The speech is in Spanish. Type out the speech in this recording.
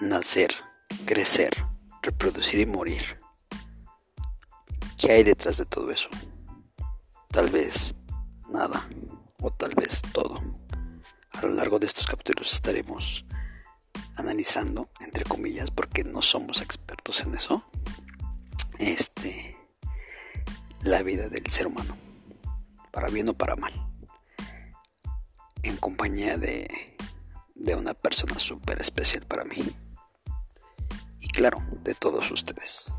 nacer, crecer, reproducir y morir. ¿Qué hay detrás de todo eso? Tal vez nada o tal vez todo. A lo largo de estos capítulos estaremos analizando, entre comillas, porque no somos expertos en eso, este, la vida del ser humano, para bien o para mal, en compañía de, de una persona súper especial para mí. Y claro, de todos ustedes.